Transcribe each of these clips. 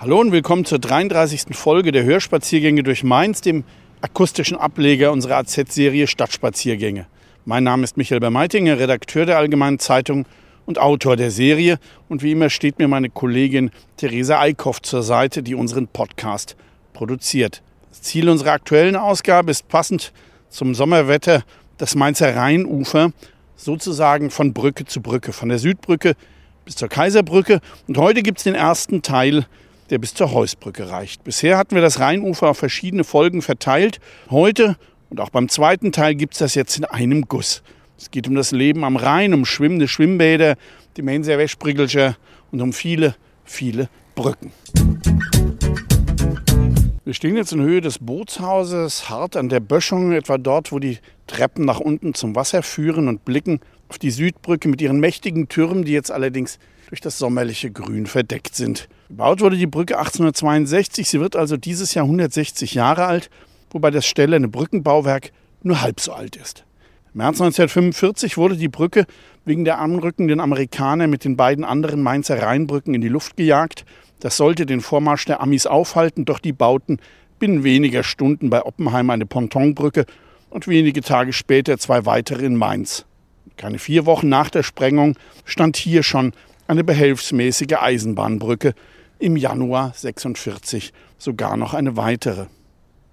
Hallo und willkommen zur 33. Folge der Hörspaziergänge durch Mainz, dem akustischen Ableger unserer AZ-Serie Stadtspaziergänge. Mein Name ist Michael Bermeitinger, Redakteur der Allgemeinen Zeitung und Autor der Serie. Und wie immer steht mir meine Kollegin Theresa Eickhoff zur Seite, die unseren Podcast produziert. Das Ziel unserer aktuellen Ausgabe ist passend zum Sommerwetter das Mainzer Rheinufer, sozusagen von Brücke zu Brücke, von der Südbrücke bis zur Kaiserbrücke. Und heute gibt es den ersten Teil der bis zur Heusbrücke reicht. Bisher hatten wir das Rheinufer auf verschiedene Folgen verteilt. Heute und auch beim zweiten Teil gibt es das jetzt in einem Guss. Es geht um das Leben am Rhein, um schwimmende Schwimmbäder, die Menser Wäschbrigelscher und um viele, viele Brücken. Wir stehen jetzt in Höhe des Bootshauses, hart an der Böschung, etwa dort, wo die Treppen nach unten zum Wasser führen und blicken auf die Südbrücke mit ihren mächtigen Türmen, die jetzt allerdings durch das sommerliche Grün verdeckt sind. Gebaut wurde die Brücke 1862, sie wird also dieses Jahr 160 Jahre alt, wobei das stählerne Brückenbauwerk nur halb so alt ist. Im März 1945 wurde die Brücke wegen der anrückenden Amerikaner mit den beiden anderen Mainzer Rheinbrücken in die Luft gejagt. Das sollte den Vormarsch der Amis aufhalten, doch die bauten binnen weniger Stunden bei Oppenheim eine Pontonbrücke und wenige Tage später zwei weitere in Mainz. Keine vier Wochen nach der Sprengung stand hier schon eine behelfsmäßige Eisenbahnbrücke, im Januar 46 sogar noch eine weitere.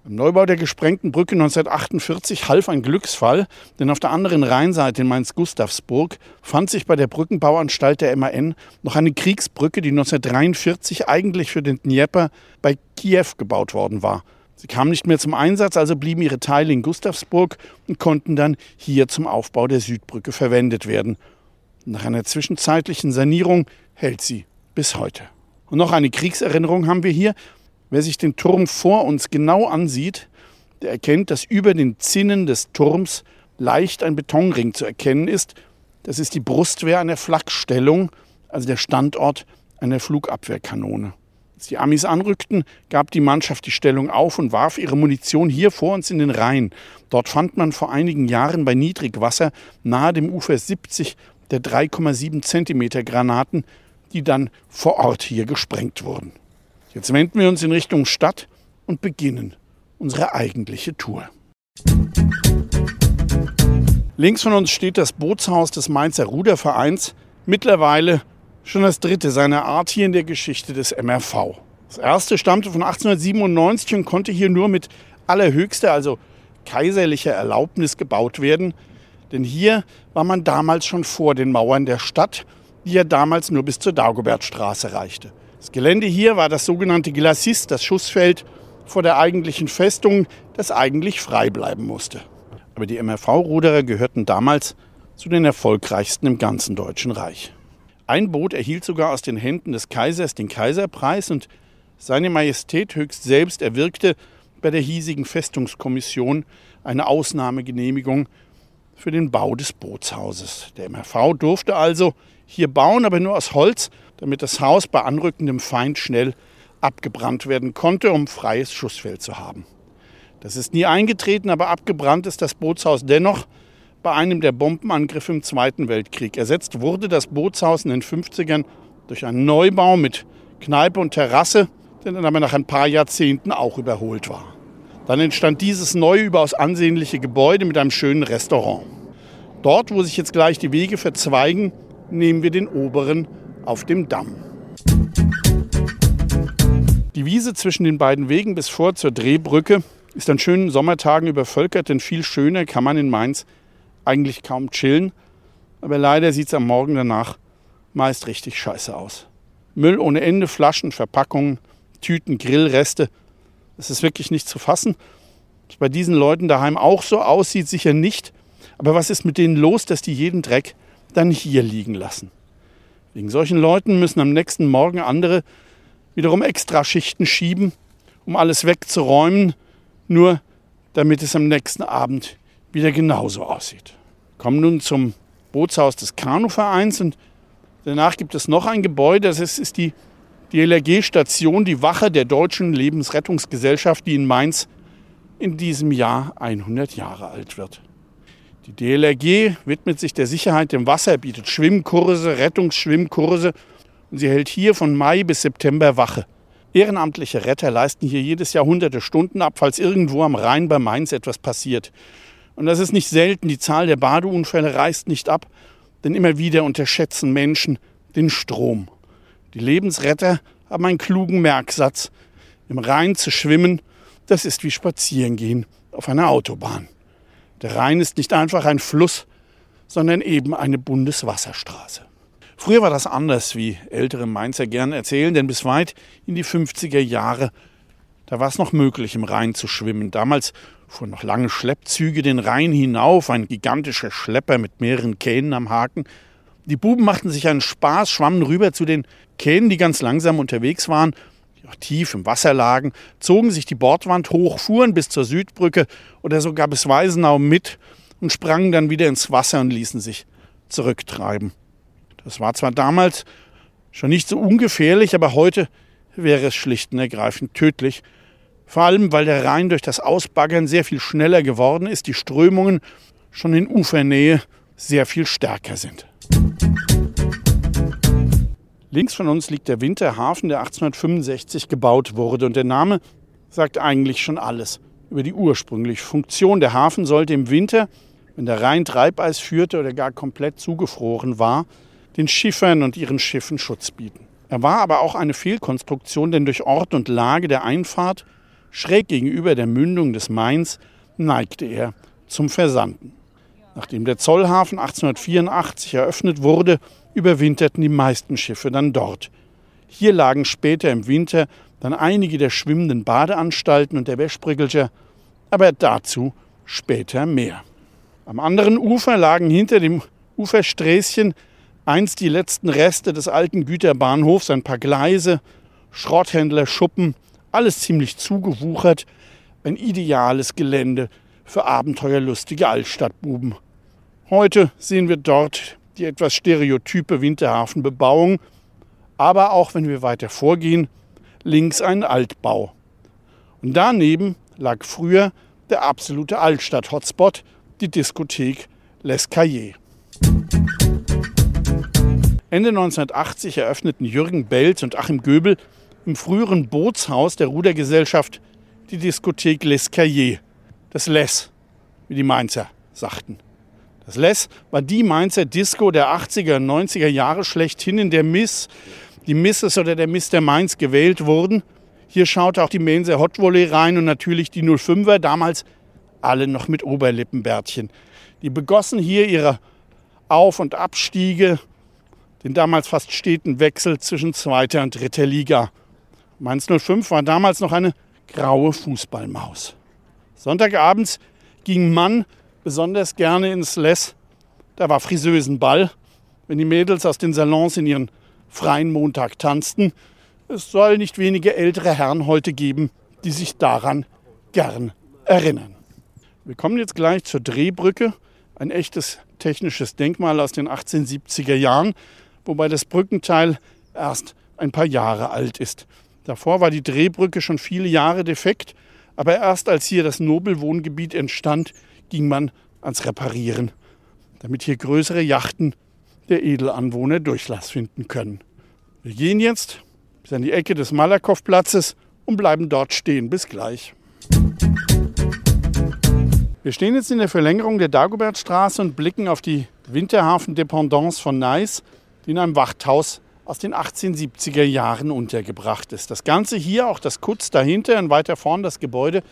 Beim Neubau der gesprengten Brücke 1948 half ein Glücksfall, denn auf der anderen Rheinseite in Mainz-Gustavsburg fand sich bei der Brückenbauanstalt der MAN noch eine Kriegsbrücke, die 1943 eigentlich für den Dnieper bei Kiew gebaut worden war. Sie kamen nicht mehr zum Einsatz, also blieben ihre Teile in Gustavsburg und konnten dann hier zum Aufbau der Südbrücke verwendet werden. Nach einer zwischenzeitlichen Sanierung hält sie bis heute. Und noch eine Kriegserinnerung haben wir hier. Wer sich den Turm vor uns genau ansieht, der erkennt, dass über den Zinnen des Turms leicht ein Betonring zu erkennen ist. Das ist die Brustwehr einer Flakstellung, also der Standort einer Flugabwehrkanone. Als die Amis anrückten, gab die Mannschaft die Stellung auf und warf ihre Munition hier vor uns in den Rhein. Dort fand man vor einigen Jahren bei Niedrigwasser nahe dem Ufer 70 der 3,7 Zentimeter Granaten, die dann vor Ort hier gesprengt wurden. Jetzt wenden wir uns in Richtung Stadt und beginnen unsere eigentliche Tour. Links von uns steht das Bootshaus des Mainzer Rudervereins, mittlerweile schon das dritte seiner Art hier in der Geschichte des MRV. Das erste stammte von 1897 und konnte hier nur mit allerhöchster, also kaiserlicher Erlaubnis gebaut werden. Denn hier war man damals schon vor den Mauern der Stadt, die ja damals nur bis zur Dagobertstraße reichte. Das Gelände hier war das sogenannte Glacis, das Schussfeld vor der eigentlichen Festung, das eigentlich frei bleiben musste. Aber die MRV-Ruderer gehörten damals zu den erfolgreichsten im ganzen Deutschen Reich. Ein Boot erhielt sogar aus den Händen des Kaisers den Kaiserpreis und seine Majestät höchst selbst erwirkte bei der hiesigen Festungskommission eine Ausnahmegenehmigung für den Bau des Bootshauses. Der MRV durfte also hier bauen, aber nur aus Holz, damit das Haus bei anrückendem Feind schnell abgebrannt werden konnte, um freies Schussfeld zu haben. Das ist nie eingetreten, aber abgebrannt ist das Bootshaus dennoch bei einem der Bombenangriffe im Zweiten Weltkrieg. Ersetzt wurde das Bootshaus in den 50ern durch einen Neubau mit Kneipe und Terrasse, der dann aber nach ein paar Jahrzehnten auch überholt war. Dann entstand dieses neue, überaus ansehnliche Gebäude mit einem schönen Restaurant. Dort, wo sich jetzt gleich die Wege verzweigen, nehmen wir den oberen auf dem Damm. Die Wiese zwischen den beiden Wegen bis vor zur Drehbrücke ist an schönen Sommertagen übervölkert, denn viel schöner kann man in Mainz eigentlich kaum chillen. Aber leider sieht es am Morgen danach meist richtig scheiße aus. Müll ohne Ende, Flaschen, Verpackungen, Tüten, Grillreste – es ist wirklich nicht zu fassen. Was bei diesen Leuten daheim auch so aussieht, sicher nicht. Aber was ist mit denen los, dass die jeden Dreck dann hier liegen lassen? Wegen solchen Leuten müssen am nächsten Morgen andere wiederum extra Schichten schieben, um alles wegzuräumen, nur damit es am nächsten Abend wieder genauso aussieht. Kommen nun zum Bootshaus des Kanuvereins und danach gibt es noch ein Gebäude, das ist, ist die DLRG-Station, die Wache der Deutschen Lebensrettungsgesellschaft, die in Mainz in diesem Jahr 100 Jahre alt wird. Die DLRG widmet sich der Sicherheit im Wasser, bietet Schwimmkurse, Rettungsschwimmkurse und sie hält hier von Mai bis September Wache. Ehrenamtliche Retter leisten hier jedes Jahr hunderte Stunden ab, falls irgendwo am Rhein bei Mainz etwas passiert. Und das ist nicht selten, die Zahl der Badeunfälle reißt nicht ab, denn immer wieder unterschätzen Menschen den Strom. Die Lebensretter haben einen klugen Merksatz. Im Rhein zu schwimmen, das ist wie Spazierengehen auf einer Autobahn. Der Rhein ist nicht einfach ein Fluss, sondern eben eine Bundeswasserstraße. Früher war das anders, wie ältere Mainzer gern erzählen, denn bis weit in die 50er Jahre, da war es noch möglich, im Rhein zu schwimmen. Damals fuhren noch lange Schleppzüge den Rhein hinauf, ein gigantischer Schlepper mit mehreren Kähnen am Haken. Die Buben machten sich einen Spaß, schwammen rüber zu den Kähnen, die ganz langsam unterwegs waren, die auch tief im Wasser lagen, zogen sich die Bordwand hoch, fuhren bis zur Südbrücke oder sogar bis Weisenau mit und sprangen dann wieder ins Wasser und ließen sich zurücktreiben. Das war zwar damals schon nicht so ungefährlich, aber heute wäre es schlicht und ergreifend tödlich. Vor allem, weil der Rhein durch das Ausbaggern sehr viel schneller geworden ist, die Strömungen schon in Ufernähe sehr viel stärker sind. Links von uns liegt der Winterhafen, der 1865 gebaut wurde. Und der Name sagt eigentlich schon alles über die ursprüngliche Funktion. Der Hafen sollte im Winter, wenn der Rhein Treibeis führte oder gar komplett zugefroren war, den Schiffern und ihren Schiffen Schutz bieten. Er war aber auch eine Fehlkonstruktion, denn durch Ort und Lage der Einfahrt schräg gegenüber der Mündung des Mains neigte er zum Versanden. Nachdem der Zollhafen 1884 eröffnet wurde, überwinterten die meisten Schiffe dann dort. Hier lagen später im Winter dann einige der schwimmenden Badeanstalten und der Wäschbrüggelcher, aber dazu später mehr. Am anderen Ufer lagen hinter dem Ufersträßchen einst die letzten Reste des alten Güterbahnhofs, ein paar Gleise, Schrotthändler, Schuppen, alles ziemlich zugewuchert, ein ideales Gelände für abenteuerlustige Altstadtbuben. Heute sehen wir dort die etwas stereotype Winterhafenbebauung, aber auch wenn wir weiter vorgehen, links ein Altbau. Und daneben lag früher der absolute Altstadt-Hotspot, die Diskothek Les Cahiers. Ende 1980 eröffneten Jürgen Belz und Achim Göbel im früheren Bootshaus der Rudergesellschaft die Diskothek Les Cahiers, das Les, wie die Mainzer sagten. Das Les war die Mainzer Disco der 80er und 90er Jahre schlechthin, in der Miss, die Misses oder der Miss der Mainz gewählt wurden. Hier schaute auch die Mainzer Hot Volley rein und natürlich die 05er, damals alle noch mit Oberlippenbärtchen. Die begossen hier ihre Auf- und Abstiege, den damals fast steten Wechsel zwischen zweiter und dritter Liga. Mainz 05 war damals noch eine graue Fußballmaus. Sonntagabends ging Mann besonders gerne ins Les. Da war Friseusenball, wenn die Mädels aus den Salons in ihren freien Montag tanzten. Es soll nicht wenige ältere Herren heute geben, die sich daran gern erinnern. Wir kommen jetzt gleich zur Drehbrücke, ein echtes technisches Denkmal aus den 1870er Jahren, wobei das Brückenteil erst ein paar Jahre alt ist. Davor war die Drehbrücke schon viele Jahre defekt, aber erst als hier das Nobelwohngebiet entstand, ging man ans Reparieren, damit hier größere Yachten der Edelanwohner Durchlass finden können. Wir gehen jetzt bis an die Ecke des Malakow-Platzes und bleiben dort stehen. Bis gleich. Wir stehen jetzt in der Verlängerung der Dagobertstraße und blicken auf die Winterhafen-Dependance von Neis, die in einem Wachthaus aus den 1870er Jahren untergebracht ist. Das Ganze hier, auch das Kutz dahinter und weiter vorn das Gebäude,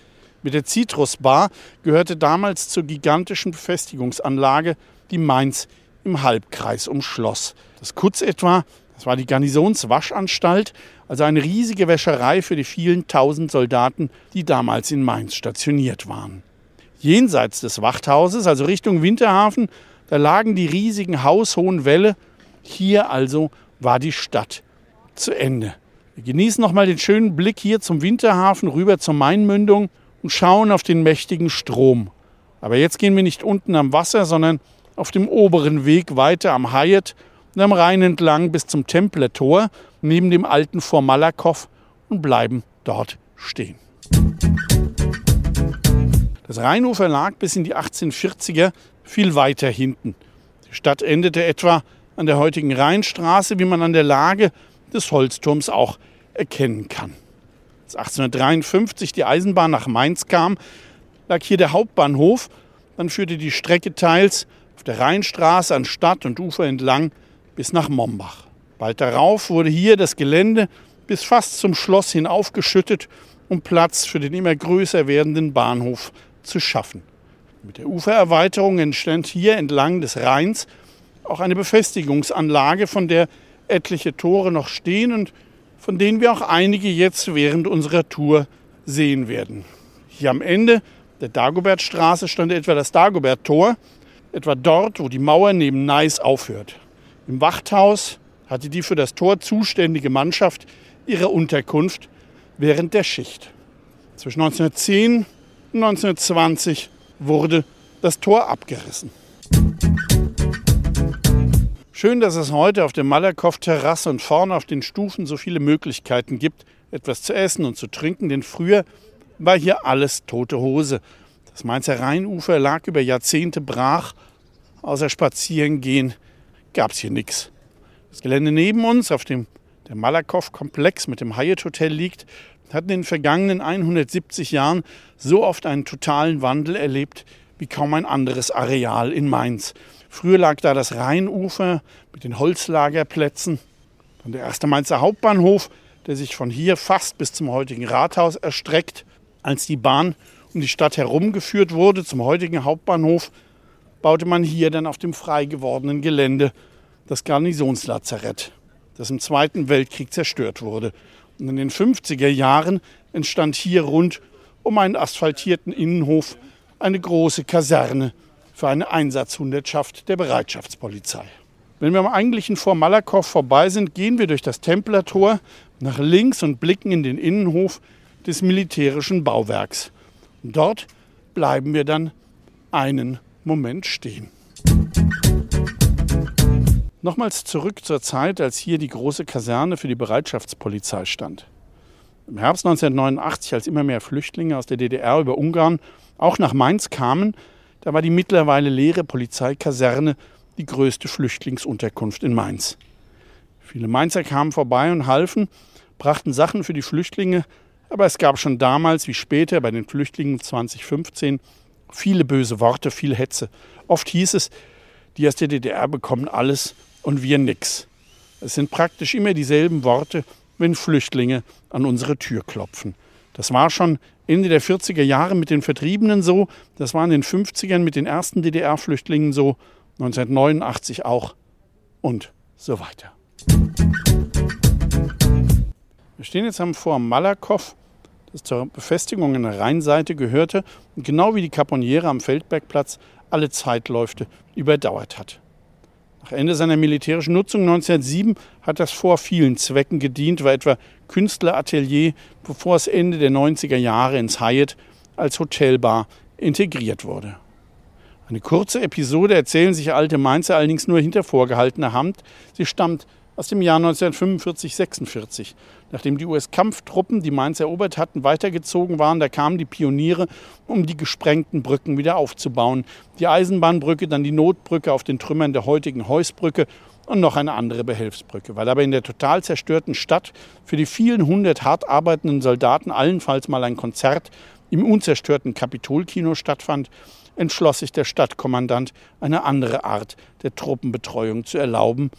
mit der Citrus Bar gehörte damals zur gigantischen Befestigungsanlage, die Mainz im Halbkreis umschloss. Das Kutz etwa, das war die Garnisonswaschanstalt, also eine riesige Wäscherei für die vielen tausend Soldaten, die damals in Mainz stationiert waren. Jenseits des Wachthauses, also Richtung Winterhafen, da lagen die riesigen haushohen Wälle. Hier also war die Stadt zu Ende. Wir genießen nochmal den schönen Blick hier zum Winterhafen rüber zur Mainmündung und schauen auf den mächtigen Strom. Aber jetzt gehen wir nicht unten am Wasser, sondern auf dem oberen Weg weiter am Hyatt und am Rhein entlang bis zum Templer Tor neben dem alten Fort Malakoff und bleiben dort stehen. Das Rheinufer lag bis in die 1840er viel weiter hinten. Die Stadt endete etwa an der heutigen Rheinstraße, wie man an der Lage des Holzturms auch erkennen kann. Als 1853 die Eisenbahn nach Mainz kam, lag hier der Hauptbahnhof. Dann führte die Strecke teils auf der Rheinstraße an Stadt und Ufer entlang bis nach Mombach. Bald darauf wurde hier das Gelände bis fast zum Schloss hin aufgeschüttet, um Platz für den immer größer werdenden Bahnhof zu schaffen. Mit der Ufererweiterung entstand hier entlang des Rheins auch eine Befestigungsanlage, von der etliche Tore noch stehen und von denen wir auch einige jetzt während unserer Tour sehen werden. Hier am Ende der Dagobertstraße stand etwa das Dagobert-Tor, etwa dort, wo die Mauer neben Neis aufhört. Im Wachthaus hatte die für das Tor zuständige Mannschaft ihre Unterkunft während der Schicht. Zwischen 1910 und 1920 wurde das Tor abgerissen. Schön, dass es heute auf der Malakow-Terrasse und vorne auf den Stufen so viele Möglichkeiten gibt, etwas zu essen und zu trinken, denn früher war hier alles tote Hose. Das Mainzer Rheinufer lag über Jahrzehnte brach. Außer Spazierengehen gab es hier nichts. Das Gelände neben uns, auf dem der Malakow-Komplex mit dem Hyatt Hotel liegt, hat in den vergangenen 170 Jahren so oft einen totalen Wandel erlebt wie kaum ein anderes Areal in Mainz. Früher lag da das Rheinufer mit den Holzlagerplätzen. Dann der erste Mainzer Hauptbahnhof, der sich von hier fast bis zum heutigen Rathaus erstreckt. Als die Bahn um die Stadt herumgeführt wurde zum heutigen Hauptbahnhof, baute man hier dann auf dem frei gewordenen Gelände das Garnisonslazarett, das im Zweiten Weltkrieg zerstört wurde. Und in den 50er Jahren entstand hier rund um einen asphaltierten Innenhof eine große Kaserne für eine Einsatzhundertschaft der Bereitschaftspolizei. Wenn wir am eigentlichen Vor Malakow vorbei sind, gehen wir durch das Templertor nach links und blicken in den Innenhof des militärischen Bauwerks. Dort bleiben wir dann einen Moment stehen. Nochmals zurück zur Zeit, als hier die große Kaserne für die Bereitschaftspolizei stand. Im Herbst 1989, als immer mehr Flüchtlinge aus der DDR über Ungarn auch nach Mainz kamen, da war die mittlerweile leere Polizeikaserne die größte Flüchtlingsunterkunft in Mainz. Viele Mainzer kamen vorbei und halfen, brachten Sachen für die Flüchtlinge, aber es gab schon damals wie später bei den Flüchtlingen 2015 viele böse Worte, viel Hetze. Oft hieß es, die aus der DDR bekommen alles und wir nix. Es sind praktisch immer dieselben Worte, wenn Flüchtlinge an unsere Tür klopfen. Das war schon Ende der 40er Jahre mit den Vertriebenen so, das war in den 50ern mit den ersten DDR-Flüchtlingen so, 1989 auch und so weiter. Wir stehen jetzt am Vor Malakow, das zur Befestigung an der Rheinseite gehörte und genau wie die Caponiere am Feldbergplatz alle Zeitläufe überdauert hat. Nach Ende seiner militärischen Nutzung 1907 hat das Fort vielen Zwecken gedient, war etwa Künstleratelier, bevor es Ende der 90er Jahre ins Hyatt als Hotelbar integriert wurde. Eine kurze Episode erzählen sich alte Mainzer allerdings nur hinter vorgehaltener Hand. Sie stammt aus dem Jahr 1945-46. Nachdem die US-Kampftruppen die Mainz erobert hatten, weitergezogen waren, da kamen die Pioniere, um die gesprengten Brücken wieder aufzubauen. Die Eisenbahnbrücke, dann die Notbrücke auf den Trümmern der heutigen Heusbrücke und noch eine andere Behelfsbrücke. Weil aber in der total zerstörten Stadt für die vielen hundert hart arbeitenden Soldaten allenfalls mal ein Konzert im unzerstörten Kapitolkino stattfand, entschloss sich der Stadtkommandant, eine andere Art der Truppenbetreuung zu erlauben,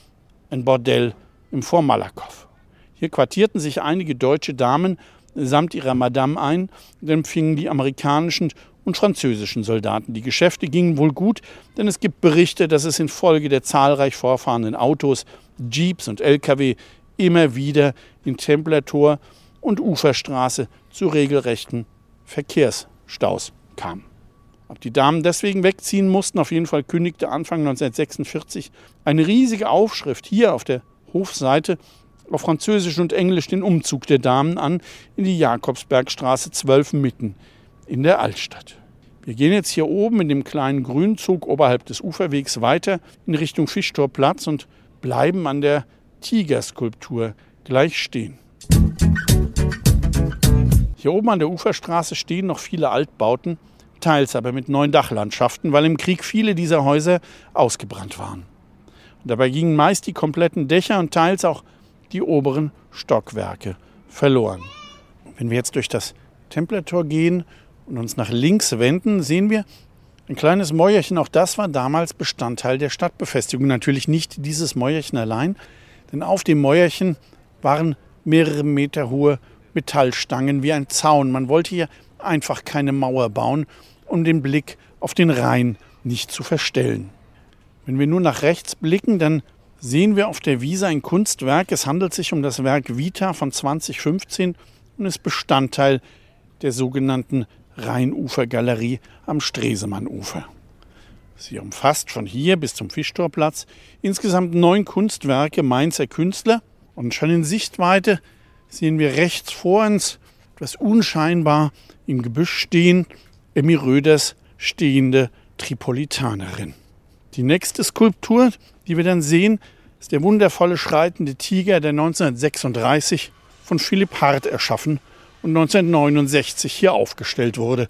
ein Bordell im Fort Malakow. Hier quartierten sich einige deutsche Damen samt ihrer Madame ein und empfingen die amerikanischen und französischen Soldaten. Die Geschäfte gingen wohl gut, denn es gibt Berichte, dass es infolge der zahlreich vorfahrenden Autos, Jeeps und Lkw immer wieder in Templertor und Uferstraße zu regelrechten Verkehrsstaus kam. Ob die Damen deswegen wegziehen mussten, auf jeden Fall kündigte Anfang 1946 eine riesige Aufschrift hier auf der Hofseite auf Französisch und Englisch den Umzug der Damen an in die Jakobsbergstraße 12 mitten in der Altstadt. Wir gehen jetzt hier oben in dem kleinen Grünzug oberhalb des Uferwegs weiter in Richtung Fischtorplatz und bleiben an der Tigerskulptur gleich stehen. Hier oben an der Uferstraße stehen noch viele Altbauten, teils aber mit neuen Dachlandschaften, weil im Krieg viele dieser Häuser ausgebrannt waren. Und dabei gingen meist die kompletten Dächer und teils auch die oberen Stockwerke verloren. Wenn wir jetzt durch das Templertor gehen und uns nach links wenden, sehen wir ein kleines Mäuerchen. Auch das war damals Bestandteil der Stadtbefestigung. Natürlich nicht dieses Mäuerchen allein, denn auf dem Mäuerchen waren mehrere Meter hohe Metallstangen wie ein Zaun. Man wollte hier einfach keine Mauer bauen, um den Blick auf den Rhein nicht zu verstellen. Wenn wir nur nach rechts blicken, dann sehen wir auf der Wiese ein Kunstwerk. Es handelt sich um das Werk Vita von 2015 und ist Bestandteil der sogenannten Rheinufergalerie am Stresemannufer. Sie umfasst von hier bis zum Fischtorplatz insgesamt neun Kunstwerke Mainzer Künstler und schon in Sichtweite sehen wir rechts vor uns, etwas unscheinbar im Gebüsch stehen, Emmy Röders stehende Tripolitanerin. Die nächste Skulptur, die wir dann sehen, ist der wundervolle schreitende Tiger, der 1936 von Philipp Hart erschaffen und 1969 hier aufgestellt wurde.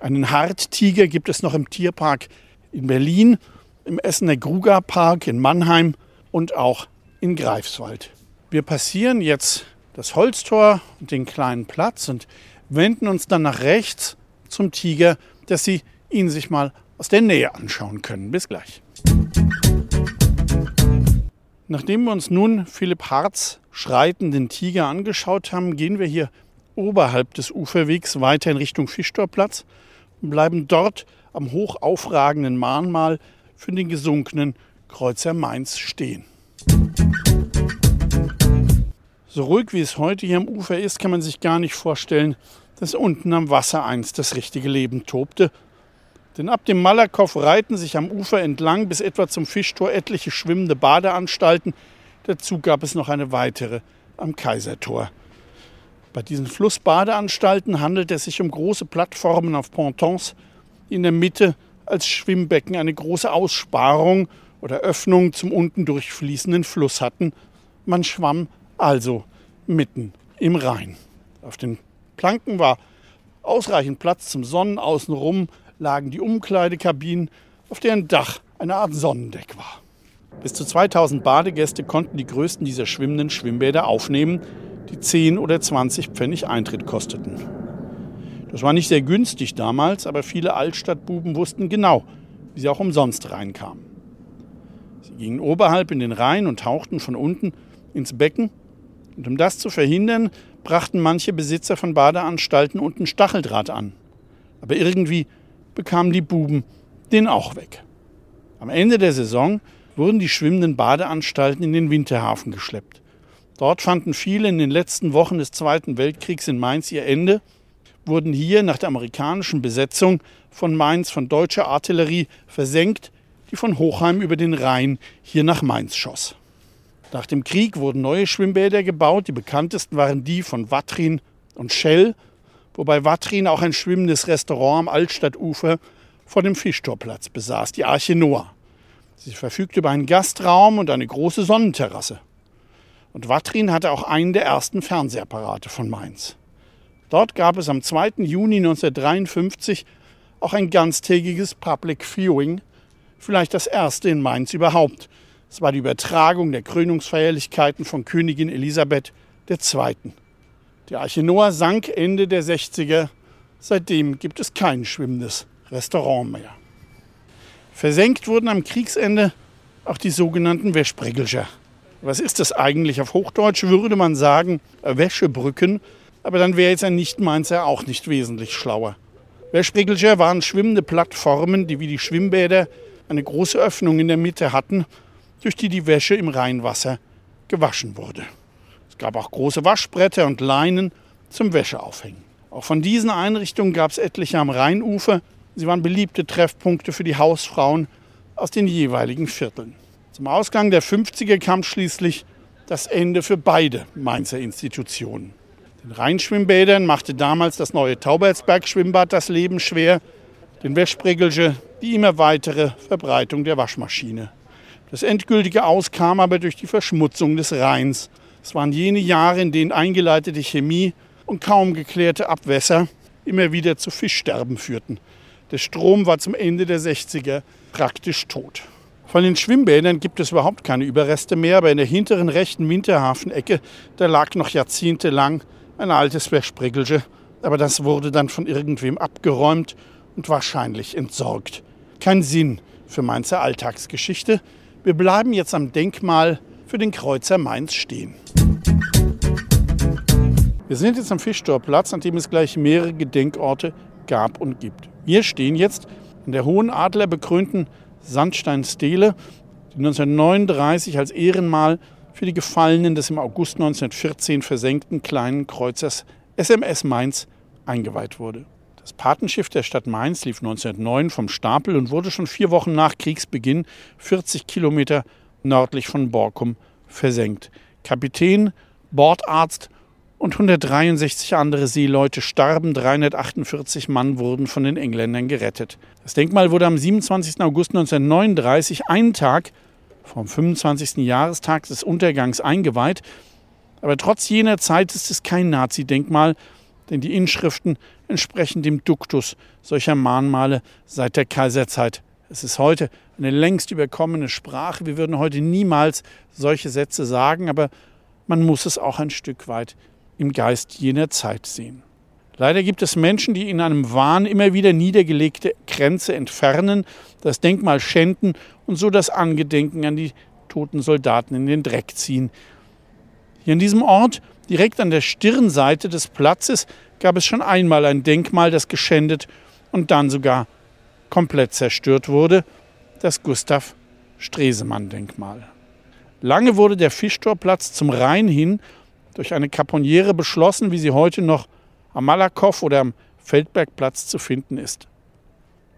Einen Harttiger gibt es noch im Tierpark in Berlin, im Essener Gruger Park in Mannheim und auch in Greifswald. Wir passieren jetzt das Holztor und den kleinen Platz und wenden uns dann nach rechts zum Tiger, dass Sie ihn sich mal aus der Nähe anschauen können. Bis gleich. Nachdem wir uns nun Philipp Harz schreitenden Tiger angeschaut haben, gehen wir hier oberhalb des Uferwegs weiter in Richtung Fischtorplatz und bleiben dort am hoch aufragenden Mahnmal für den gesunkenen Kreuzer Mainz stehen. So ruhig wie es heute hier am Ufer ist, kann man sich gar nicht vorstellen, dass unten am Wasser einst das richtige Leben tobte. Denn ab dem Malakow reiten sich am Ufer entlang bis etwa zum Fischtor etliche schwimmende Badeanstalten. Dazu gab es noch eine weitere am Kaisertor. Bei diesen Flussbadeanstalten handelt es sich um große Plattformen auf Pontons, die in der Mitte als Schwimmbecken eine große Aussparung oder Öffnung zum unten durchfließenden Fluss hatten. Man schwamm also mitten im Rhein. Auf den Planken war ausreichend Platz zum Sonnen. Außenrum lagen die Umkleidekabinen, auf deren Dach eine Art Sonnendeck war. Bis zu 2000 Badegäste konnten die größten dieser schwimmenden Schwimmbäder aufnehmen, die 10 oder 20 Pfennig Eintritt kosteten. Das war nicht sehr günstig damals, aber viele Altstadtbuben wussten genau, wie sie auch umsonst reinkamen. Sie gingen oberhalb in den Rhein und tauchten von unten ins Becken. Und um das zu verhindern, brachten manche Besitzer von Badeanstalten unten Stacheldraht an. Aber irgendwie bekamen die Buben den auch weg. Am Ende der Saison wurden die schwimmenden Badeanstalten in den Winterhafen geschleppt. Dort fanden viele in den letzten Wochen des Zweiten Weltkriegs in Mainz ihr Ende, wurden hier nach der amerikanischen Besetzung von Mainz von deutscher Artillerie versenkt, die von Hochheim über den Rhein hier nach Mainz schoss. Nach dem Krieg wurden neue Schwimmbäder gebaut. Die bekanntesten waren die von Watrin und Schell, wobei Watrin auch ein schwimmendes Restaurant am Altstadtufer vor dem Fischtorplatz besaß, die Arche Noah. Sie verfügte über einen Gastraum und eine große Sonnenterrasse. Und Watrin hatte auch einen der ersten Fernsehapparate von Mainz. Dort gab es am 2. Juni 1953 auch ein ganztägiges Public Viewing, vielleicht das erste in Mainz überhaupt. Es war die Übertragung der Krönungsfeierlichkeiten von Königin Elisabeth II. Die Arche Noah sank Ende der 60er. Seitdem gibt es kein schwimmendes Restaurant mehr. Versenkt wurden am Kriegsende auch die sogenannten Wäschbregelscher. Was ist das eigentlich? Auf Hochdeutsch würde man sagen äh, Wäschebrücken, aber dann wäre jetzt ein Nicht-Mainzer auch nicht wesentlich schlauer. Wäschbrigelscher waren schwimmende Plattformen, die wie die Schwimmbäder eine große Öffnung in der Mitte hatten, durch die die Wäsche im Rheinwasser gewaschen wurde. Es gab auch große Waschbretter und Leinen zum Wäscheaufhängen. Auch von diesen Einrichtungen gab es etliche am Rheinufer. Sie waren beliebte Treffpunkte für die Hausfrauen aus den jeweiligen Vierteln. Zum Ausgang der 50er kam schließlich das Ende für beide Mainzer Institutionen. Den Rheinschwimmbädern machte damals das neue Taubertsberg-Schwimmbad das Leben schwer, den Wäschprägelsche die immer weitere Verbreitung der Waschmaschine. Das endgültige Aus kam aber durch die Verschmutzung des Rheins. Es waren jene Jahre, in denen eingeleitete Chemie und kaum geklärte Abwässer immer wieder zu Fischsterben führten. Der Strom war zum Ende der 60er praktisch tot. Von den Schwimmbädern gibt es überhaupt keine Überreste mehr, aber in der hinteren rechten Winterhafenecke, da lag noch jahrzehntelang ein altes Versprickelche. Aber das wurde dann von irgendwem abgeräumt und wahrscheinlich entsorgt. Kein Sinn für Mainzer Alltagsgeschichte. Wir bleiben jetzt am Denkmal für den Kreuzer Mainz stehen. Wir sind jetzt am Fischtorplatz, an dem es gleich mehrere Gedenkorte gab und gibt. Wir stehen jetzt an der hohen Adler bekrönten Sandsteinstele, die 1939 als Ehrenmal für die Gefallenen des im August 1914 versenkten kleinen Kreuzers SMS Mainz eingeweiht wurde. Das Patenschiff der Stadt Mainz lief 1909 vom Stapel und wurde schon vier Wochen nach Kriegsbeginn 40 Kilometer nördlich von Borkum versenkt. Kapitän, Bordarzt und 163 andere Seeleute starben, 348 Mann wurden von den Engländern gerettet. Das Denkmal wurde am 27. August 1939, einen Tag vom 25. Jahrestag des Untergangs, eingeweiht. Aber trotz jener Zeit ist es kein Nazi-Denkmal, denn die Inschriften entsprechen dem Duktus solcher Mahnmale seit der Kaiserzeit. Es ist heute eine längst überkommene Sprache. Wir würden heute niemals solche Sätze sagen, aber man muss es auch ein Stück weit im Geist jener Zeit sehen. Leider gibt es Menschen, die in einem Wahn immer wieder niedergelegte Kränze entfernen, das Denkmal schänden und so das Angedenken an die toten Soldaten in den Dreck ziehen. Hier an diesem Ort, direkt an der Stirnseite des Platzes, gab es schon einmal ein Denkmal, das geschändet und dann sogar komplett zerstört wurde, das Gustav Stresemann-Denkmal. Lange wurde der Fischtorplatz zum Rhein hin durch eine Kaponiere beschlossen, wie sie heute noch am Malakow oder am Feldbergplatz zu finden ist.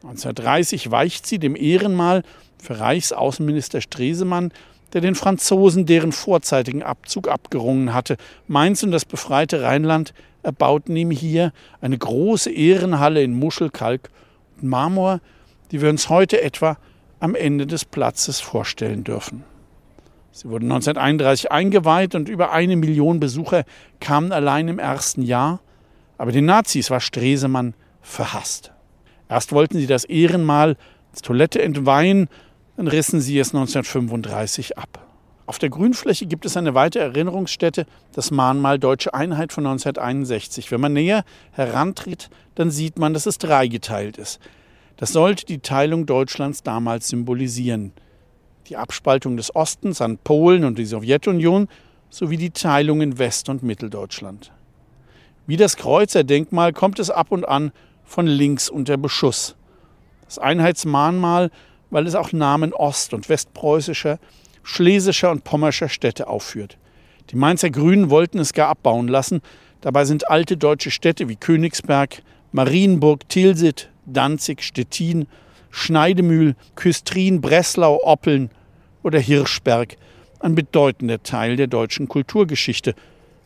1930 weicht sie dem Ehrenmal für Reichsaußenminister Stresemann, der den Franzosen deren vorzeitigen Abzug abgerungen hatte. Mainz und das befreite Rheinland erbauten ihm hier eine große Ehrenhalle in Muschelkalk und Marmor, die wir uns heute etwa am Ende des Platzes vorstellen dürfen. Sie wurden 1931 eingeweiht und über eine Million Besucher kamen allein im ersten Jahr. Aber den Nazis war Stresemann verhasst. Erst wollten sie das Ehrenmal als Toilette entweihen, dann rissen sie es 1935 ab. Auf der Grünfläche gibt es eine weitere Erinnerungsstätte, das Mahnmal Deutsche Einheit von 1961. Wenn man näher herantritt, dann sieht man, dass es dreigeteilt ist. Das sollte die Teilung Deutschlands damals symbolisieren die Abspaltung des Ostens an Polen und die Sowjetunion sowie die Teilung in West- und Mitteldeutschland. Wie das Kreuzerdenkmal kommt es ab und an von links unter Beschuss. Das Einheitsmahnmal, weil es auch Namen ost- und westpreußischer, schlesischer und pommerscher Städte aufführt. Die Mainzer Grünen wollten es gar abbauen lassen. Dabei sind alte deutsche Städte wie Königsberg, Marienburg, Tilsit, Danzig, Stettin, Schneidemühl, Küstrin, Breslau, Oppeln oder Hirschberg ein bedeutender Teil der deutschen Kulturgeschichte.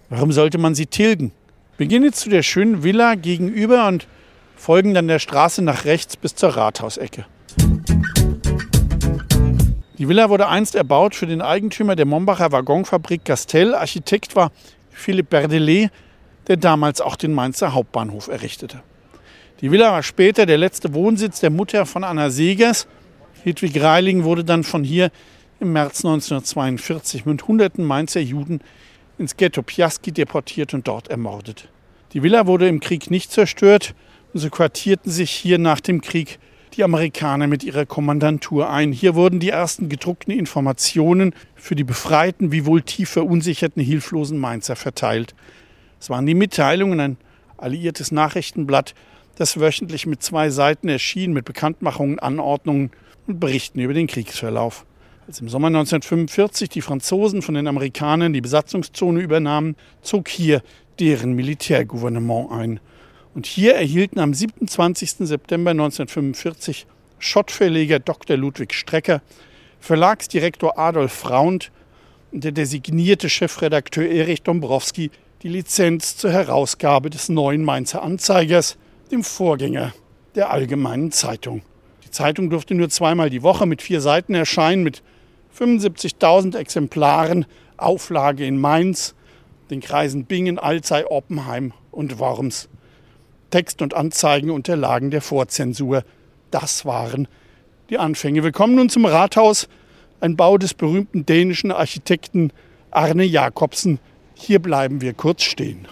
Warum sollte man sie tilgen? Jetzt zu der schönen Villa gegenüber und folgen dann der Straße nach rechts bis zur Rathausecke. Die Villa wurde einst erbaut für den Eigentümer der Mombacher Waggonfabrik Gastel. Architekt war Philipp Berdelet, der damals auch den Mainzer Hauptbahnhof errichtete. Die Villa war später der letzte Wohnsitz der Mutter von Anna Segers. Hedwig Reiling wurde dann von hier im März 1942 mit hunderten Mainzer Juden ins Ghetto Piaski deportiert und dort ermordet. Die Villa wurde im Krieg nicht zerstört und so quartierten sich hier nach dem Krieg die Amerikaner mit ihrer Kommandantur ein. Hier wurden die ersten gedruckten Informationen für die befreiten, wie wohl tief verunsicherten, hilflosen Mainzer verteilt. Es waren die Mitteilungen, ein alliiertes Nachrichtenblatt, das wöchentlich mit zwei Seiten erschien, mit Bekanntmachungen, Anordnungen und Berichten über den Kriegsverlauf. Als im Sommer 1945 die Franzosen von den Amerikanern die Besatzungszone übernahmen, zog hier deren Militärgouvernement ein. Und hier erhielten am 27. September 1945 Schottverleger Dr. Ludwig Strecker, Verlagsdirektor Adolf Fraunt und der designierte Chefredakteur Erich Dombrowski die Lizenz zur Herausgabe des neuen Mainzer Anzeigers, dem Vorgänger der Allgemeinen Zeitung. Die Zeitung durfte nur zweimal die Woche mit vier Seiten erscheinen, mit 75.000 Exemplaren, Auflage in Mainz, den Kreisen Bingen, Alzey, Oppenheim und Worms. Text und Anzeigen unterlagen der Vorzensur. Das waren die Anfänge. Willkommen nun zum Rathaus, ein Bau des berühmten dänischen Architekten Arne Jacobsen. Hier bleiben wir kurz stehen.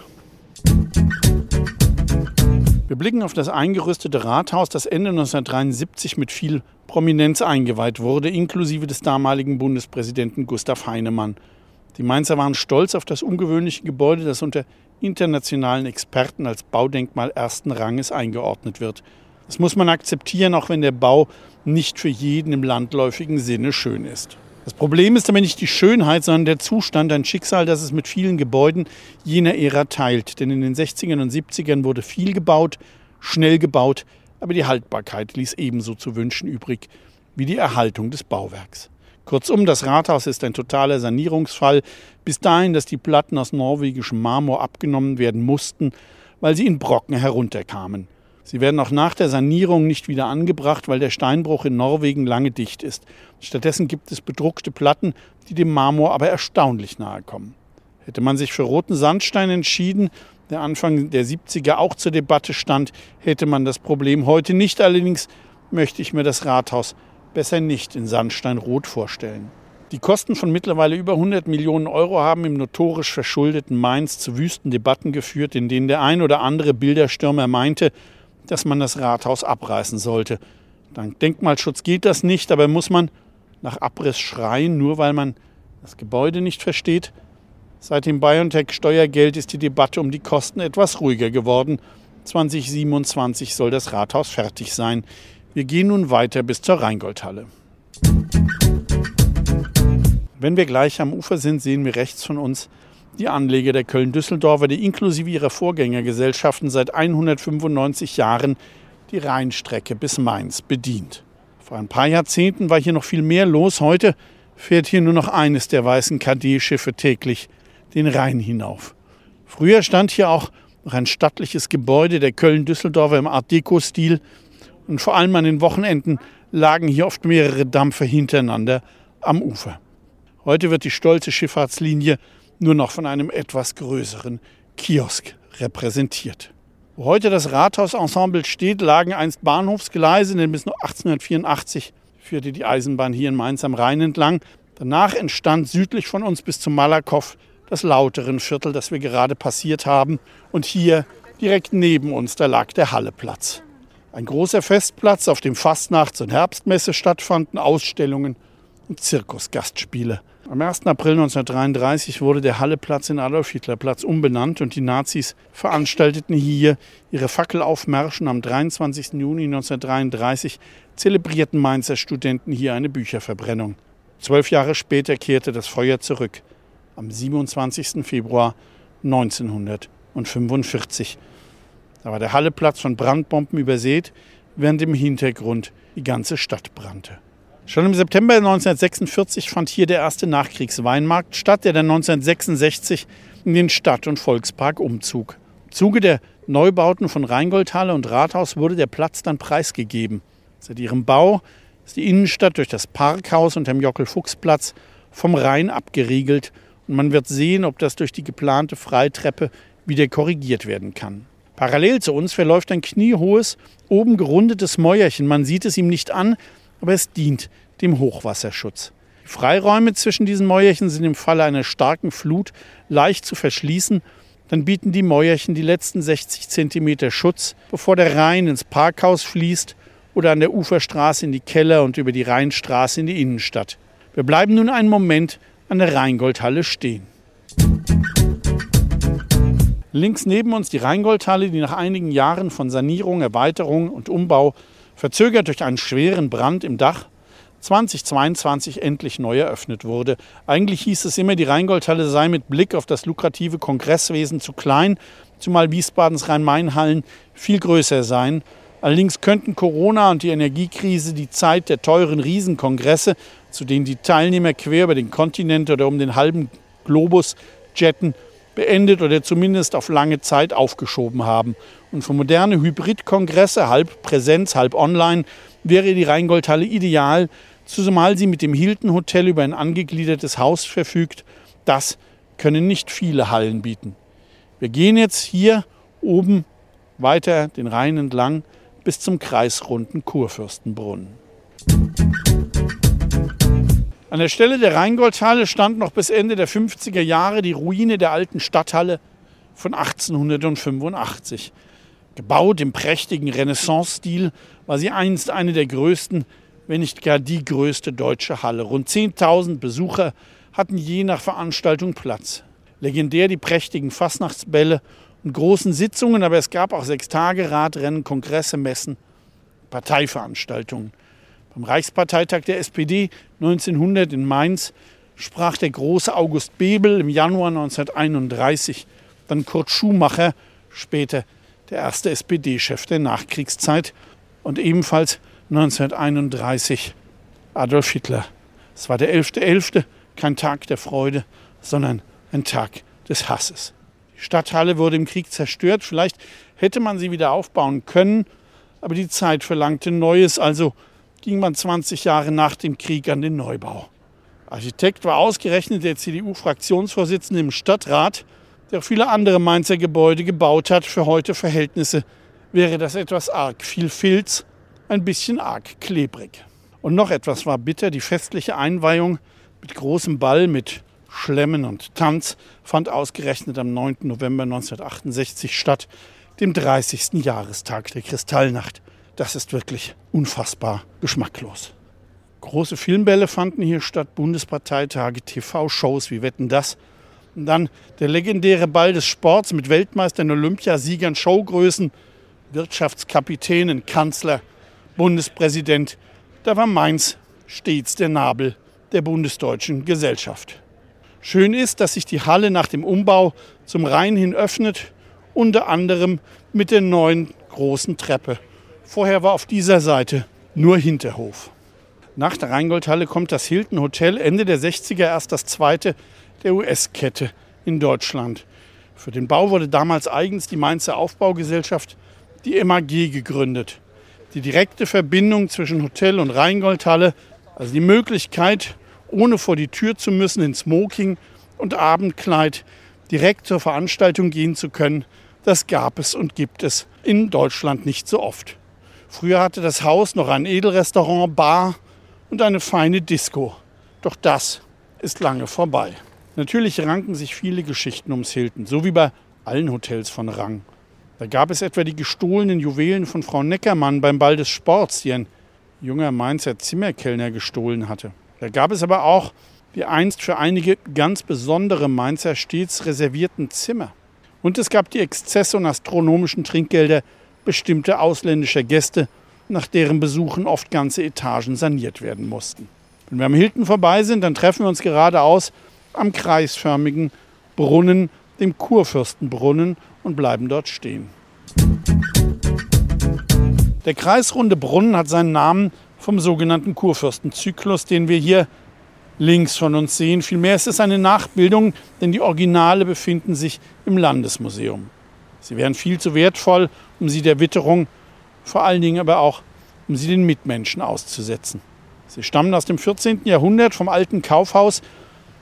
Wir blicken auf das eingerüstete Rathaus, das Ende 1973 mit viel Prominenz eingeweiht wurde, inklusive des damaligen Bundespräsidenten Gustav Heinemann. Die Mainzer waren stolz auf das ungewöhnliche Gebäude, das unter internationalen Experten als Baudenkmal ersten Ranges eingeordnet wird. Das muss man akzeptieren, auch wenn der Bau nicht für jeden im landläufigen Sinne schön ist. Das Problem ist aber nicht die Schönheit, sondern der Zustand, ein Schicksal, das es mit vielen Gebäuden jener Ära teilt. Denn in den 60ern und 70ern wurde viel gebaut, schnell gebaut, aber die Haltbarkeit ließ ebenso zu wünschen übrig wie die Erhaltung des Bauwerks. Kurzum, das Rathaus ist ein totaler Sanierungsfall, bis dahin, dass die Platten aus norwegischem Marmor abgenommen werden mussten, weil sie in Brocken herunterkamen. Sie werden auch nach der Sanierung nicht wieder angebracht, weil der Steinbruch in Norwegen lange dicht ist. Stattdessen gibt es bedruckte Platten, die dem Marmor aber erstaunlich nahe kommen. Hätte man sich für roten Sandstein entschieden, der Anfang der 70er auch zur Debatte stand, hätte man das Problem heute nicht. Allerdings möchte ich mir das Rathaus besser nicht in Sandsteinrot vorstellen. Die Kosten von mittlerweile über 100 Millionen Euro haben im notorisch verschuldeten Mainz zu wüsten Debatten geführt, in denen der ein oder andere Bilderstürmer meinte, dass man das Rathaus abreißen sollte. Dank Denkmalschutz geht das nicht, aber muss man nach Abriss schreien, nur weil man das Gebäude nicht versteht? Seit dem BioNTech-Steuergeld ist die Debatte um die Kosten etwas ruhiger geworden. 2027 soll das Rathaus fertig sein. Wir gehen nun weiter bis zur Rheingoldhalle. Wenn wir gleich am Ufer sind, sehen wir rechts von uns die Anleger der Köln-Düsseldorfer, die inklusive ihrer Vorgängergesellschaften seit 195 Jahren die Rheinstrecke bis Mainz bedient. Vor ein paar Jahrzehnten war hier noch viel mehr los. Heute fährt hier nur noch eines der weißen KD-Schiffe täglich den Rhein hinauf. Früher stand hier auch noch ein stattliches Gebäude der Köln-Düsseldorfer im Art Deco-Stil und vor allem an den Wochenenden lagen hier oft mehrere Dampfer hintereinander am Ufer. Heute wird die stolze Schifffahrtslinie nur noch von einem etwas größeren Kiosk repräsentiert. Wo heute das Rathausensemble steht, lagen einst Bahnhofsgleise, denn bis 1884 führte die Eisenbahn hier in Mainz am Rhein entlang. Danach entstand südlich von uns bis zum Malakow das lauteren Viertel, das wir gerade passiert haben. Und hier direkt neben uns, da lag der Halleplatz. Ein großer Festplatz, auf dem Fastnachts- und Herbstmesse stattfanden, Ausstellungen und Zirkusgastspiele. Am 1. April 1933 wurde der Halleplatz in Adolf-Hitler-Platz umbenannt und die Nazis veranstalteten hier ihre Fackelaufmärschen. Am 23. Juni 1933 zelebrierten Mainzer Studenten hier eine Bücherverbrennung. Zwölf Jahre später kehrte das Feuer zurück. Am 27. Februar 1945. Da war der Halleplatz von Brandbomben übersät, während im Hintergrund die ganze Stadt brannte. Schon im September 1946 fand hier der erste Nachkriegsweinmarkt statt, der dann 1966 in den Stadt- und Volkspark umzog. Im Zuge der Neubauten von Rheingoldhalle und Rathaus wurde der Platz dann preisgegeben. Seit ihrem Bau ist die Innenstadt durch das Parkhaus und dem Jockel-Fuchs-Platz vom Rhein abgeriegelt und man wird sehen, ob das durch die geplante Freitreppe wieder korrigiert werden kann. Parallel zu uns verläuft ein kniehohes, oben gerundetes Mäuerchen. Man sieht es ihm nicht an, aber es dient dem Hochwasserschutz. Die Freiräume zwischen diesen Mäuerchen sind im Falle einer starken Flut leicht zu verschließen. Dann bieten die Mäuerchen die letzten 60 Zentimeter Schutz, bevor der Rhein ins Parkhaus fließt oder an der Uferstraße in die Keller und über die Rheinstraße in die Innenstadt. Wir bleiben nun einen Moment an der Rheingoldhalle stehen. Links neben uns die Rheingoldhalle, die nach einigen Jahren von Sanierung, Erweiterung und Umbau verzögert durch einen schweren Brand im Dach 2022 endlich neu eröffnet wurde. Eigentlich hieß es immer, die Rheingoldhalle sei mit Blick auf das lukrative Kongresswesen zu klein, zumal Wiesbadens Rhein-Main-Hallen viel größer seien. Allerdings könnten Corona und die Energiekrise die Zeit der teuren Riesenkongresse zu denen die Teilnehmer quer über den Kontinent oder um den halben Globus jetten, beendet oder zumindest auf lange Zeit aufgeschoben haben. Und für moderne Hybridkongresse, halb Präsenz, halb online, wäre die Rheingoldhalle ideal, zumal sie mit dem Hilton Hotel über ein angegliedertes Haus verfügt. Das können nicht viele Hallen bieten. Wir gehen jetzt hier oben weiter den Rhein entlang bis zum kreisrunden Kurfürstenbrunnen. An der Stelle der Rheingoldhalle stand noch bis Ende der 50er Jahre die Ruine der alten Stadthalle von 1885. Gebaut im prächtigen Renaissance-Stil war sie einst eine der größten, wenn nicht gar die größte deutsche Halle. Rund 10.000 Besucher hatten je nach Veranstaltung Platz. Legendär die prächtigen Fastnachtsbälle und großen Sitzungen, aber es gab auch sechs Tage Radrennen, Kongresse, Messen, Parteiveranstaltungen. Beim Reichsparteitag der SPD 1900 in Mainz sprach der große August Bebel im Januar 1931, dann Kurt Schumacher, später der erste SPD-Chef der Nachkriegszeit und ebenfalls 1931 Adolf Hitler. Es war der 11.11., .11., kein Tag der Freude, sondern ein Tag des Hasses. Die Stadthalle wurde im Krieg zerstört. Vielleicht hätte man sie wieder aufbauen können, aber die Zeit verlangte Neues, also ging man 20 Jahre nach dem Krieg an den Neubau. Architekt war ausgerechnet der CDU-Fraktionsvorsitzende im Stadtrat, der auch viele andere Mainzer Gebäude gebaut hat. Für heute Verhältnisse wäre das etwas arg viel Filz, ein bisschen arg klebrig. Und noch etwas war bitter, die festliche Einweihung mit großem Ball, mit Schlemmen und Tanz fand ausgerechnet am 9. November 1968 statt, dem 30. Jahrestag der Kristallnacht. Das ist wirklich unfassbar geschmacklos. Große Filmbälle fanden hier statt, Bundesparteitage, TV-Shows, wie wetten das? Und dann der legendäre Ball des Sports mit Weltmeistern, Olympiasiegern, Showgrößen, Wirtschaftskapitänen, Kanzler, Bundespräsident. Da war Mainz stets der Nabel der bundesdeutschen Gesellschaft. Schön ist, dass sich die Halle nach dem Umbau zum Rhein hin öffnet, unter anderem mit der neuen großen Treppe Vorher war auf dieser Seite nur Hinterhof. Nach der Rheingoldhalle kommt das Hilton Hotel Ende der 60er erst das zweite der US-Kette in Deutschland. Für den Bau wurde damals eigens die Mainzer Aufbaugesellschaft, die MAG, gegründet. Die direkte Verbindung zwischen Hotel und Rheingoldhalle, also die Möglichkeit, ohne vor die Tür zu müssen, in Smoking und Abendkleid direkt zur Veranstaltung gehen zu können, das gab es und gibt es in Deutschland nicht so oft. Früher hatte das Haus noch ein Edelrestaurant, Bar und eine feine Disco. Doch das ist lange vorbei. Natürlich ranken sich viele Geschichten ums Hilton, so wie bei allen Hotels von Rang. Da gab es etwa die gestohlenen Juwelen von Frau Neckermann beim Ball des Sports, die ein junger Mainzer Zimmerkellner gestohlen hatte. Da gab es aber auch die einst für einige ganz besondere Mainzer stets reservierten Zimmer. Und es gab die Exzesse und astronomischen Trinkgelder bestimmte ausländischer Gäste, nach deren Besuchen oft ganze Etagen saniert werden mussten. Wenn wir am Hilton vorbei sind, dann treffen wir uns geradeaus am kreisförmigen Brunnen, dem Kurfürstenbrunnen, und bleiben dort stehen. Der kreisrunde Brunnen hat seinen Namen vom sogenannten Kurfürstenzyklus, den wir hier links von uns sehen. Vielmehr ist es eine Nachbildung, denn die Originale befinden sich im Landesmuseum. Sie wären viel zu wertvoll, um sie der Witterung, vor allen Dingen aber auch, um sie den Mitmenschen auszusetzen. Sie stammen aus dem 14. Jahrhundert vom alten Kaufhaus,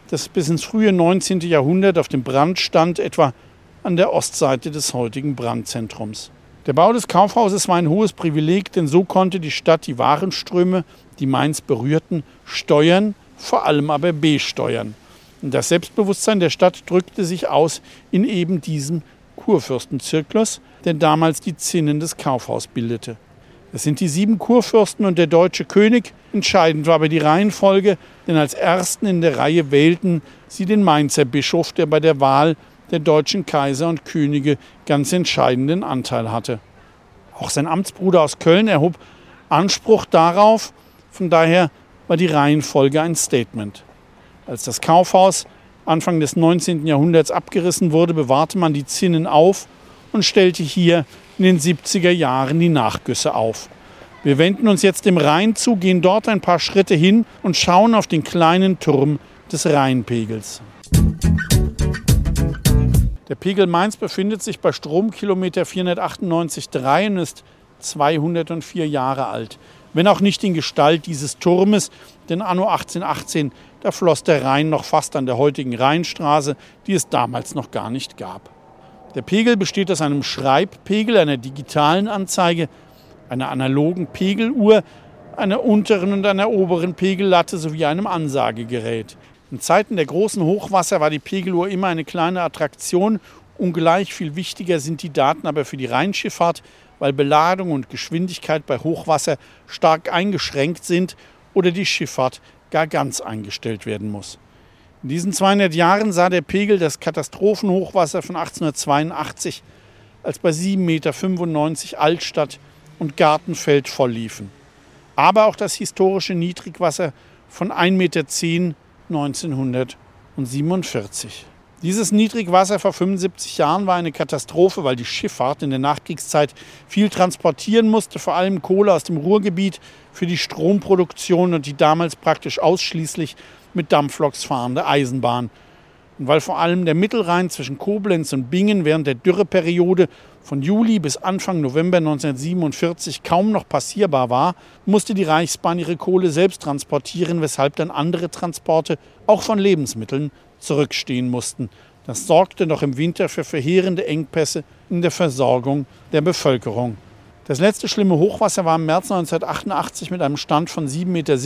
das bis ins frühe 19. Jahrhundert auf dem Brand stand, etwa an der Ostseite des heutigen Brandzentrums. Der Bau des Kaufhauses war ein hohes Privileg, denn so konnte die Stadt die Warenströme, die Mainz berührten, steuern, vor allem aber besteuern. Und das Selbstbewusstsein der Stadt drückte sich aus in eben diesem Kurfürstenzyklus, der damals die Zinnen des Kaufhaus bildete. Es sind die sieben Kurfürsten und der deutsche König. Entscheidend war aber die Reihenfolge, denn als ersten in der Reihe wählten sie den Mainzer Bischof, der bei der Wahl der deutschen Kaiser und Könige ganz entscheidenden Anteil hatte. Auch sein Amtsbruder aus Köln erhob Anspruch darauf, von daher war die Reihenfolge ein Statement. Als das Kaufhaus Anfang des 19. Jahrhunderts abgerissen wurde, bewahrte man die Zinnen auf und stellte hier in den 70er Jahren die Nachgüsse auf. Wir wenden uns jetzt dem Rhein zu, gehen dort ein paar Schritte hin und schauen auf den kleinen Turm des Rheinpegels. Der Pegel Mainz befindet sich bei Stromkilometer 498,3 und ist 204 Jahre alt. Wenn auch nicht in Gestalt dieses Turmes, denn anno 1818, da floss der Rhein noch fast an der heutigen Rheinstraße, die es damals noch gar nicht gab. Der Pegel besteht aus einem Schreibpegel, einer digitalen Anzeige, einer analogen Pegeluhr, einer unteren und einer oberen Pegellatte sowie einem Ansagegerät. In Zeiten der großen Hochwasser war die Pegeluhr immer eine kleine Attraktion. Ungleich viel wichtiger sind die Daten aber für die Rheinschifffahrt, weil Beladung und Geschwindigkeit bei Hochwasser stark eingeschränkt sind oder die Schifffahrt gar ganz eingestellt werden muss. In diesen 200 Jahren sah der Pegel das Katastrophenhochwasser von 1882, als bei 7,95 Meter Altstadt und Gartenfeld voll liefen. Aber auch das historische Niedrigwasser von 1,10 Meter 1947. Dieses Niedrigwasser vor 75 Jahren war eine Katastrophe, weil die Schifffahrt in der Nachkriegszeit viel transportieren musste, vor allem Kohle aus dem Ruhrgebiet für die Stromproduktion und die damals praktisch ausschließlich mit Dampfloks fahrende Eisenbahn. Und weil vor allem der Mittelrhein zwischen Koblenz und Bingen während der Dürreperiode von Juli bis Anfang November 1947 kaum noch passierbar war, musste die Reichsbahn ihre Kohle selbst transportieren, weshalb dann andere Transporte, auch von Lebensmitteln, zurückstehen mussten. Das sorgte noch im Winter für verheerende Engpässe in der Versorgung der Bevölkerung. Das letzte schlimme Hochwasser war im März 1988 mit einem Stand von 7,70 Meter.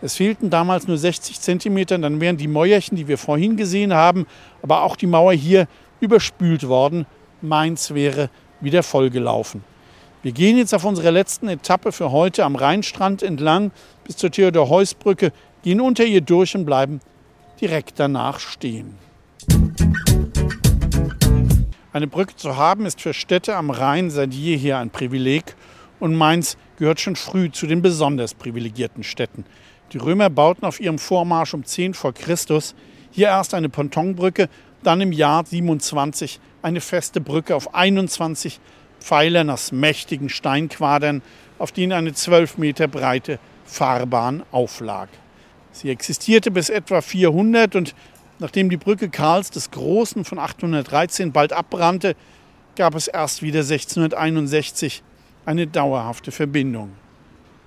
Es fehlten damals nur 60 Zentimeter, dann wären die Mäuerchen, die wir vorhin gesehen haben, aber auch die Mauer hier überspült worden. Mainz wäre wieder vollgelaufen. Wir gehen jetzt auf unserer letzten Etappe für heute am Rheinstrand entlang bis zur Theodor-Heuss-Brücke, gehen unter ihr durch und bleiben direkt danach stehen. Eine Brücke zu haben ist für Städte am Rhein seit jeher ein Privileg und Mainz gehört schon früh zu den besonders privilegierten Städten. Die Römer bauten auf ihrem Vormarsch um 10 vor Christus hier erst eine Pontonbrücke, dann im Jahr 27 eine feste Brücke auf 21 Pfeilern aus mächtigen Steinquadern, auf denen eine 12 Meter breite Fahrbahn auflag. Sie existierte bis etwa 400 und nachdem die Brücke Karls des Großen von 813 bald abbrannte, gab es erst wieder 1661 eine dauerhafte Verbindung.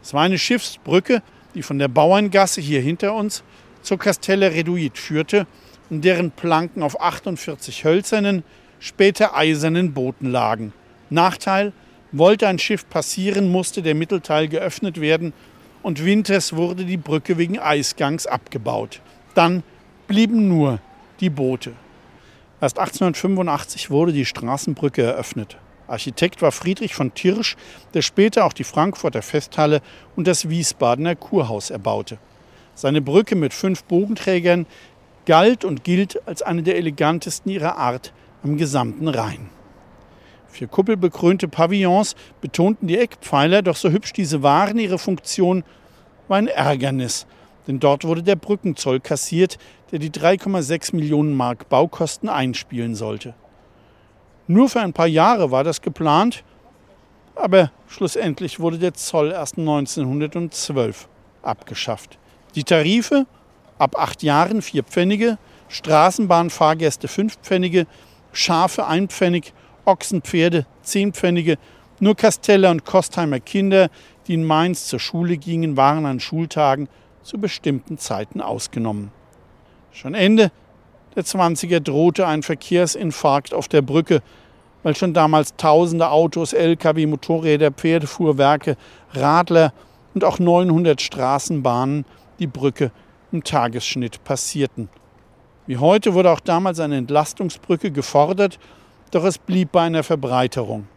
Es war eine Schiffsbrücke, die von der Bauerngasse hier hinter uns zur Castelle Reduit führte und deren Planken auf 48 hölzernen, später eisernen Booten lagen. Nachteil, wollte ein Schiff passieren, musste der Mittelteil geöffnet werden und winters wurde die Brücke wegen Eisgangs abgebaut. Dann blieben nur die Boote. Erst 1885 wurde die Straßenbrücke eröffnet. Architekt war Friedrich von Tirsch, der später auch die Frankfurter Festhalle und das Wiesbadener Kurhaus erbaute. Seine Brücke mit fünf Bogenträgern galt und gilt als eine der elegantesten ihrer Art am gesamten Rhein. Vier kuppelbekrönte Pavillons betonten die Eckpfeiler, doch so hübsch diese waren, ihre Funktion war ein Ärgernis, denn dort wurde der Brückenzoll kassiert, der die 3,6 Millionen Mark Baukosten einspielen sollte. Nur für ein paar Jahre war das geplant, aber schlussendlich wurde der Zoll erst 1912 abgeschafft. Die Tarife ab acht Jahren vier Pfennige, Straßenbahnfahrgäste fünf Pfennige, Schafe ein Pfennig, Ochsenpferde zehn Pfennige, nur Kasteller und Kostheimer Kinder, die in Mainz zur Schule gingen, waren an Schultagen zu bestimmten Zeiten ausgenommen. Schon Ende der 20er drohte ein Verkehrsinfarkt auf der Brücke, weil schon damals tausende Autos, Lkw, Motorräder, Pferdefuhrwerke, Radler und auch 900 Straßenbahnen die Brücke im Tagesschnitt passierten. Wie heute wurde auch damals eine Entlastungsbrücke gefordert, doch es blieb bei einer Verbreiterung.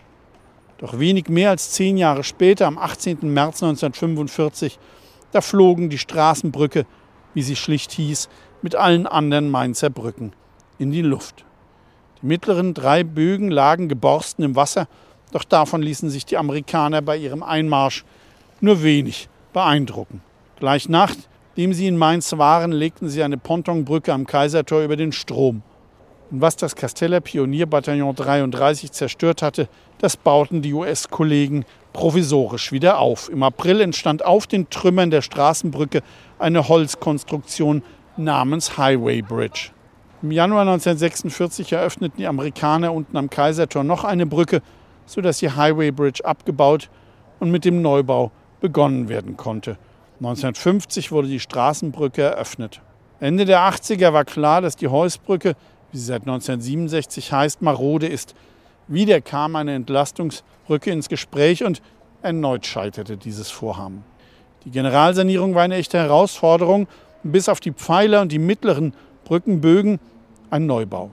Doch wenig mehr als zehn Jahre später, am 18. März 1945, da flogen die Straßenbrücke, wie sie schlicht hieß, mit allen anderen Mainzer Brücken in die Luft. Die mittleren drei Bögen lagen geborsten im Wasser, doch davon ließen sich die Amerikaner bei ihrem Einmarsch nur wenig beeindrucken. Gleich nachdem sie in Mainz waren, legten sie eine Pontonbrücke am Kaisertor über den Strom. Und was das Casteller Pionierbataillon 33 zerstört hatte, das bauten die US-Kollegen provisorisch wieder auf. Im April entstand auf den Trümmern der Straßenbrücke eine Holzkonstruktion namens Highway Bridge. Im Januar 1946 eröffneten die Amerikaner unten am Kaisertor noch eine Brücke, sodass die Highway Bridge abgebaut und mit dem Neubau begonnen werden konnte. 1950 wurde die Straßenbrücke eröffnet. Ende der 80er war klar, dass die Heusbrücke, wie sie seit 1967 heißt, marode ist. Wieder kam eine Entlastungsbrücke ins Gespräch und erneut scheiterte dieses Vorhaben. Die Generalsanierung war eine echte Herausforderung, bis auf die Pfeiler und die mittleren Brückenbögen ein Neubau.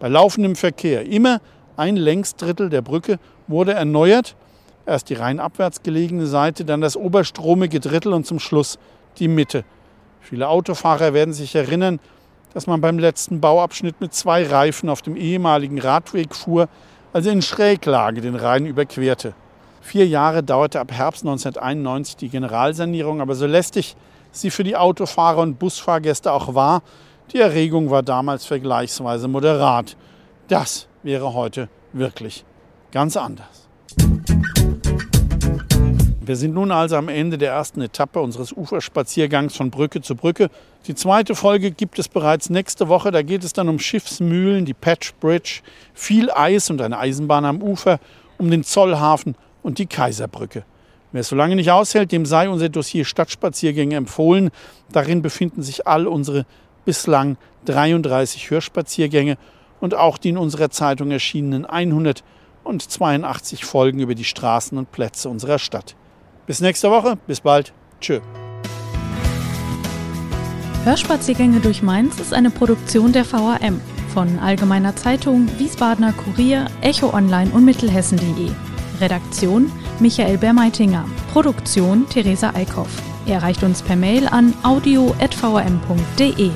Bei laufendem Verkehr immer ein Längsdrittel der Brücke wurde erneuert, erst die rein abwärts gelegene Seite, dann das oberstromige Drittel und zum Schluss die Mitte. Viele Autofahrer werden sich erinnern, dass man beim letzten Bauabschnitt mit zwei Reifen auf dem ehemaligen Radweg fuhr, also in Schräglage den Rhein überquerte. Vier Jahre dauerte ab Herbst 1991 die Generalsanierung, aber so lästig sie für die Autofahrer und Busfahrgäste auch war, die Erregung war damals vergleichsweise moderat. Das wäre heute wirklich ganz anders. Wir sind nun also am Ende der ersten Etappe unseres Uferspaziergangs von Brücke zu Brücke. Die zweite Folge gibt es bereits nächste Woche. Da geht es dann um Schiffsmühlen, die Patch Bridge, viel Eis und eine Eisenbahn am Ufer, um den Zollhafen und die Kaiserbrücke. Wer es so lange nicht aushält, dem sei unser Dossier Stadtspaziergänge empfohlen. Darin befinden sich all unsere bislang 33 Hörspaziergänge und auch die in unserer Zeitung erschienenen 182 Folgen über die Straßen und Plätze unserer Stadt. Bis nächste Woche. Bis bald. Tschö. Hörspaziergänge durch Mainz ist eine Produktion der VAM von Allgemeiner Zeitung, Wiesbadener Kurier, Echo Online und Mittelhessen.de. Redaktion Michael Bermeitinger. Produktion Theresa Eickhoff. Er erreicht uns per Mail an audio.vam.de.